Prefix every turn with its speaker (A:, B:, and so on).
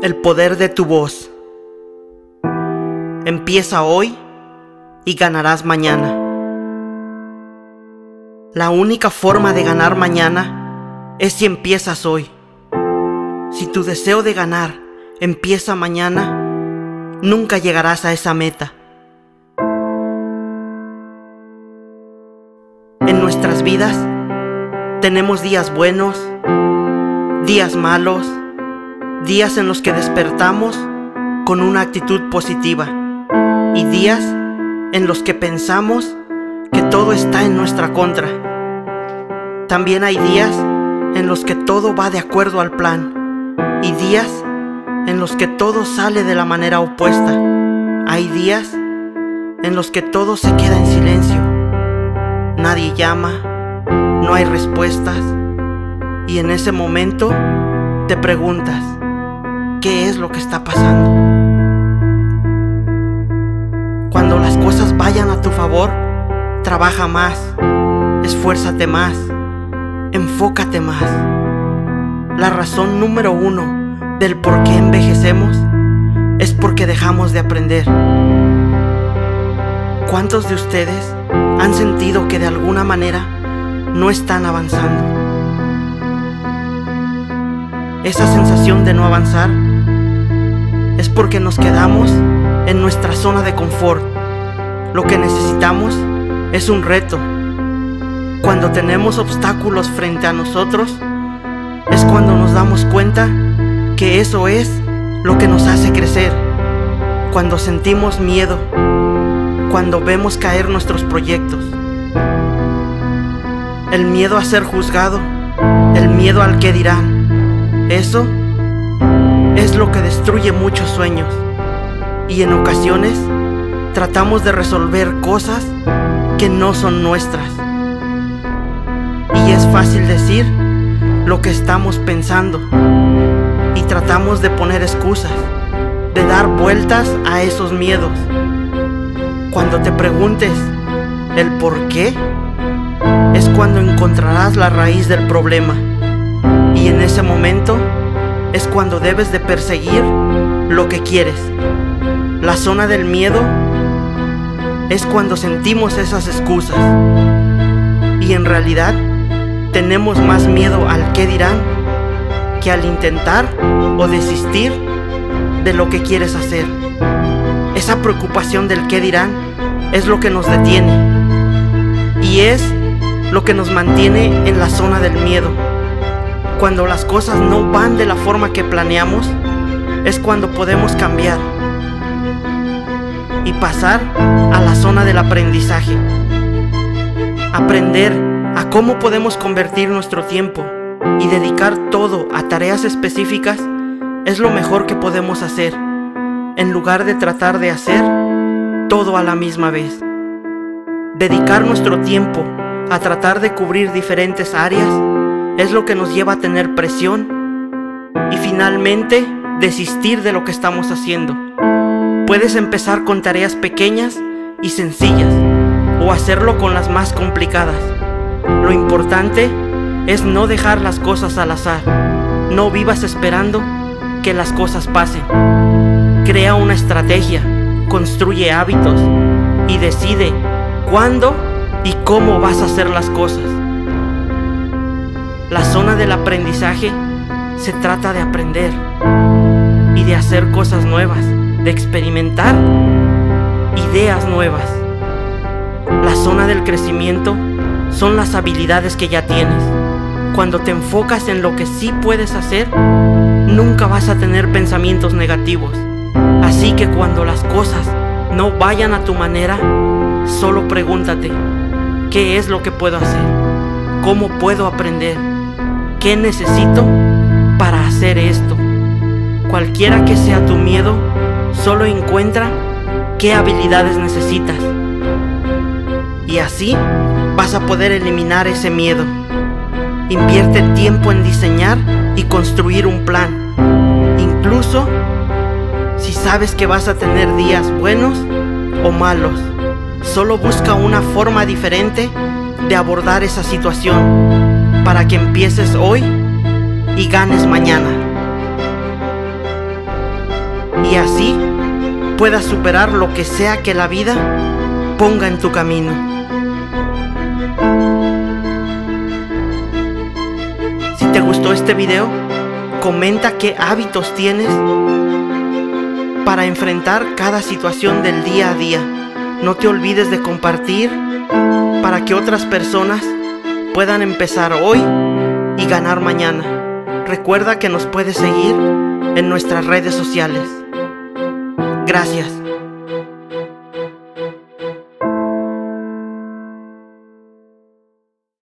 A: el poder de tu voz. Empieza hoy y ganarás mañana. La única forma de ganar mañana es si empiezas hoy. Si tu deseo de ganar empieza mañana, nunca llegarás a esa meta. En nuestras vidas tenemos días buenos, días malos, días en los que despertamos con una actitud positiva y días en los que pensamos que todo está en nuestra contra. También hay días en los que todo va de acuerdo al plan y días en los que todo sale de la manera opuesta. Hay días en los que todo se queda en silencio. Nadie llama, no hay respuestas y en ese momento te preguntas, qué es lo que está pasando. Cuando las cosas vayan a tu favor, trabaja más, esfuérzate más, enfócate más. La razón número uno del por qué envejecemos es porque dejamos de aprender. ¿Cuántos de ustedes han sentido que de alguna manera no están avanzando? Esa sensación de no avanzar es porque nos quedamos en nuestra zona de confort. Lo que necesitamos es un reto. Cuando tenemos obstáculos frente a nosotros, es cuando nos damos cuenta que eso es lo que nos hace crecer. Cuando sentimos miedo, cuando vemos caer nuestros proyectos. El miedo a ser juzgado, el miedo al que dirán. Eso es lo que destruye muchos sueños y en ocasiones tratamos de resolver cosas que no son nuestras. Y es fácil decir lo que estamos pensando y tratamos de poner excusas, de dar vueltas a esos miedos. Cuando te preguntes el por qué, es cuando encontrarás la raíz del problema. Y en ese momento es cuando debes de perseguir lo que quieres. La zona del miedo es cuando sentimos esas excusas. Y en realidad tenemos más miedo al qué dirán que al intentar o desistir de lo que quieres hacer. Esa preocupación del qué dirán es lo que nos detiene y es lo que nos mantiene en la zona del miedo. Cuando las cosas no van de la forma que planeamos, es cuando podemos cambiar y pasar a la zona del aprendizaje. Aprender a cómo podemos convertir nuestro tiempo y dedicar todo a tareas específicas es lo mejor que podemos hacer, en lugar de tratar de hacer todo a la misma vez. Dedicar nuestro tiempo a tratar de cubrir diferentes áreas es lo que nos lleva a tener presión y finalmente desistir de lo que estamos haciendo. Puedes empezar con tareas pequeñas y sencillas o hacerlo con las más complicadas. Lo importante es no dejar las cosas al azar. No vivas esperando que las cosas pasen. Crea una estrategia, construye hábitos y decide cuándo y cómo vas a hacer las cosas. La zona del aprendizaje se trata de aprender y de hacer cosas nuevas, de experimentar ideas nuevas. La zona del crecimiento son las habilidades que ya tienes. Cuando te enfocas en lo que sí puedes hacer, nunca vas a tener pensamientos negativos. Así que cuando las cosas no vayan a tu manera, solo pregúntate, ¿qué es lo que puedo hacer? ¿Cómo puedo aprender? ¿Qué necesito para hacer esto? Cualquiera que sea tu miedo, solo encuentra qué habilidades necesitas. Y así vas a poder eliminar ese miedo. Invierte tiempo en diseñar y construir un plan. Incluso si sabes que vas a tener días buenos o malos. Solo busca una forma diferente de abordar esa situación para que empieces hoy y ganes mañana. y así puedas superar lo que sea que la vida ponga en tu camino. Si te gustó este video, comenta qué hábitos tienes para enfrentar cada situación del día a día. No te olvides de compartir para que otras personas puedan empezar hoy y ganar mañana. Recuerda que nos puedes seguir en nuestras redes sociales. Gracias.